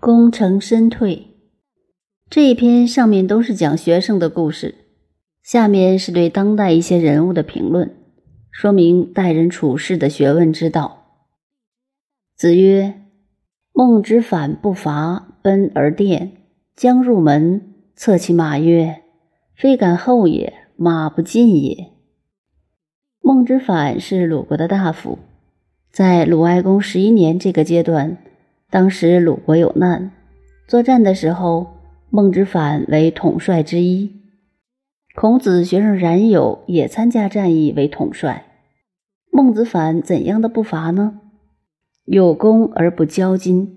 功成身退。这一篇上面都是讲学生的故事，下面是对当代一些人物的评论，说明待人处事的学问之道。子曰：“孟之反不伐，奔而殿，将入门，策其马曰：‘非敢后也，马不进也。’”孟之反是鲁国的大夫，在鲁哀公十一年这个阶段，当时鲁国有难，作战的时候，孟之反为统帅之一。孔子学生冉有也参加战役为统帅。孟子反怎样的不伐呢？有功而不骄矜，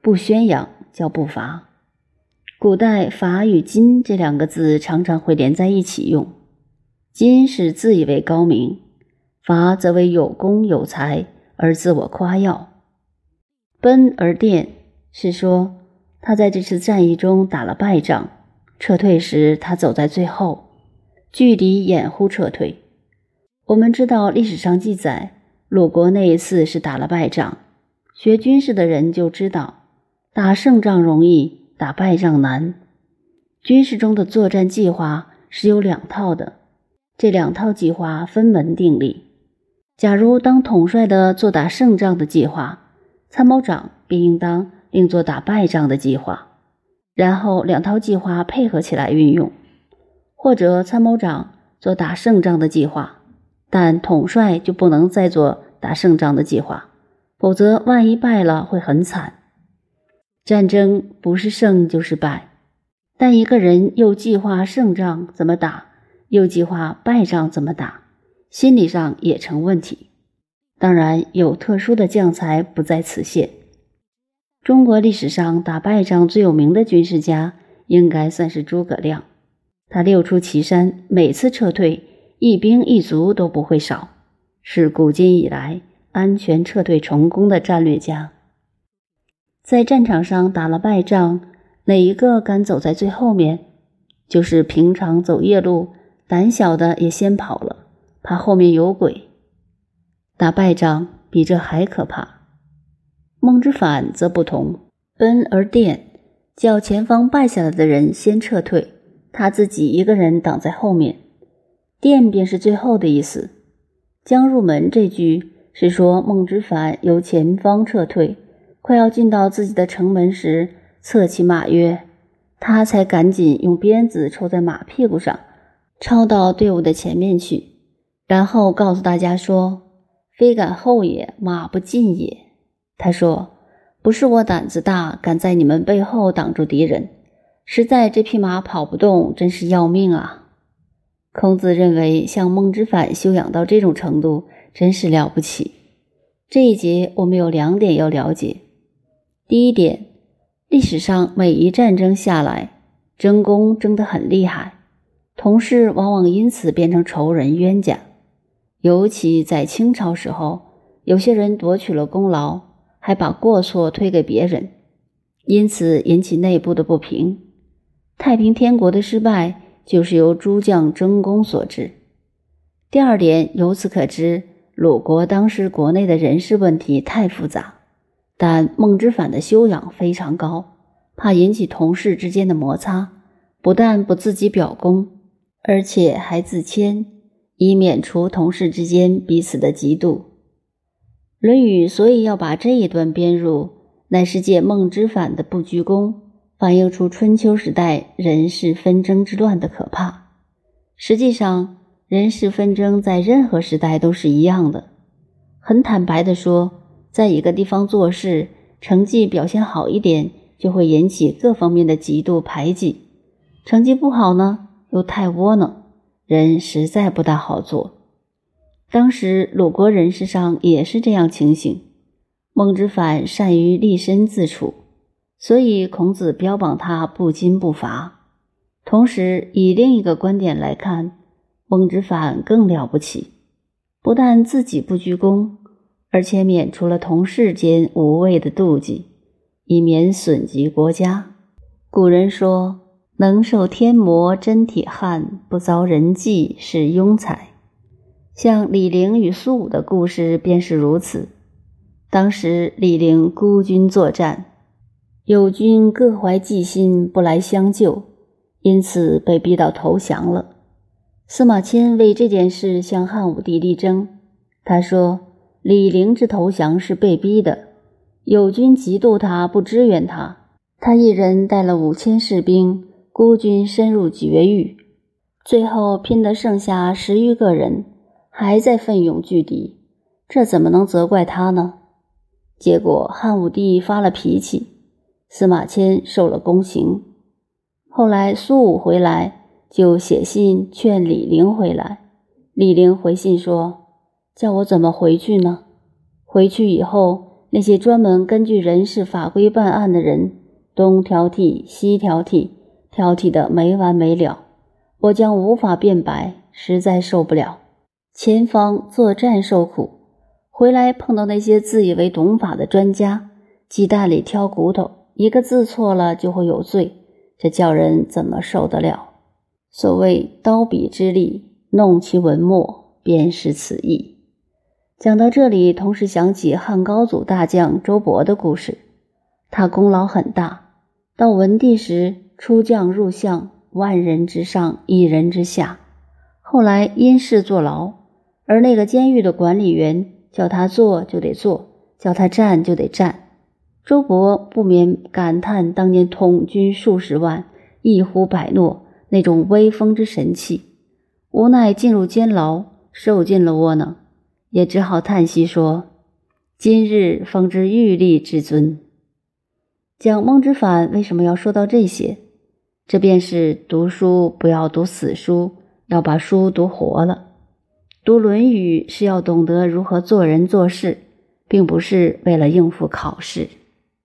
不宣扬叫不伐。古代“伐”与“矜”这两个字常常会连在一起用。矜是自以为高明，伐则为有功有才而自我夸耀。奔而殿是说他在这次战役中打了败仗，撤退时他走在最后，距离掩护撤退。我们知道历史上记载，鲁国那一次是打了败仗，学军事的人就知道，打胜仗容易，打败仗难。军事中的作战计划是有两套的。这两套计划分门定立。假如当统帅的做打胜仗的计划，参谋长便应当另做打败仗的计划，然后两套计划配合起来运用。或者参谋长做打胜仗的计划，但统帅就不能再做打胜仗的计划，否则万一败了会很惨。战争不是胜就是败，但一个人又计划胜仗怎么打？又计划败仗怎么打，心理上也成问题。当然，有特殊的将才不在此限。中国历史上打败仗最有名的军事家，应该算是诸葛亮。他六出祁山，每次撤退，一兵一卒都不会少，是古今以来安全撤退成功的战略家。在战场上打了败仗，哪一个敢走在最后面？就是平常走夜路。胆小的也先跑了，怕后面有鬼。打败仗比这还可怕。孟之反则不同，奔而殿，叫前方败下来的人先撤退，他自己一个人挡在后面。殿便是最后的意思。将入门这句是说孟之反由前方撤退，快要进到自己的城门时，策其马曰，他才赶紧用鞭子抽在马屁股上。抄到队伍的前面去，然后告诉大家说：“非敢后也，马不进也。”他说：“不是我胆子大，敢在你们背后挡住敌人，实在这匹马跑不动，真是要命啊！”孔子认为，像孟之反修养到这种程度，真是了不起。这一节我们有两点要了解：第一点，历史上每一战争下来，争功争得很厉害。同事往往因此变成仇人冤家，尤其在清朝时候，有些人夺取了功劳，还把过错推给别人，因此引起内部的不平。太平天国的失败就是由诸将争功所致。第二点，由此可知，鲁国当时国内的人事问题太复杂，但孟之反的修养非常高，怕引起同事之间的摩擦，不但不自己表功。而且还自谦，以免除同事之间彼此的嫉妒。《论语》所以要把这一段编入，乃是借孟之反的不居功，反映出春秋时代人事纷争之乱的可怕。实际上，人事纷争在任何时代都是一样的。很坦白地说，在一个地方做事，成绩表现好一点，就会引起各方面的嫉妒排挤；成绩不好呢？又太窝囊，人实在不大好做。当时鲁国人事上也是这样情形。孟之反善于立身自处，所以孔子标榜他不矜不伐。同时，以另一个观点来看，孟之反更了不起，不但自己不居功，而且免除了同事间无谓的妒忌，以免损及国家。古人说。能受天磨真铁汉，不遭人忌是庸才。像李陵与苏武的故事便是如此。当时李陵孤军作战，友军各怀忌心，不来相救，因此被逼到投降了。司马迁为这件事向汉武帝力争，他说：“李陵之投降是被逼的，友军嫉妒他，不支援他。他一人带了五千士兵，孤军深入绝域，最后拼得剩下十余个人，还在奋勇拒敌。”这怎么能责怪他呢？结果汉武帝发了脾气，司马迁受了宫刑。后来苏武回来，就写信劝李陵回来。李陵回信说：“叫我怎么回去呢？回去以后，那些专门根据人事法规办案的人，东挑剔西挑剔，挑剔的没完没了，我将无法辩白，实在受不了。前方作战受苦。”回来碰到那些自以为懂法的专家，鸡蛋里挑骨头，一个字错了就会有罪，这叫人怎么受得了？所谓刀笔之力，弄其文墨，便是此意。讲到这里，同时想起汉高祖大将周勃的故事，他功劳很大。到文帝时，出将入相，万人之上，一人之下。后来因事坐牢，而那个监狱的管理员。叫他坐就得坐，叫他站就得站。周勃不免感叹当年统军数十万、一呼百诺那种威风之神气。无奈进入监牢，受尽了窝囊，也只好叹息说：“今日方知玉立之尊。”讲孟之反为什么要说到这些？这便是读书不要读死书，要把书读活了。读《论语》是要懂得如何做人做事，并不是为了应付考试。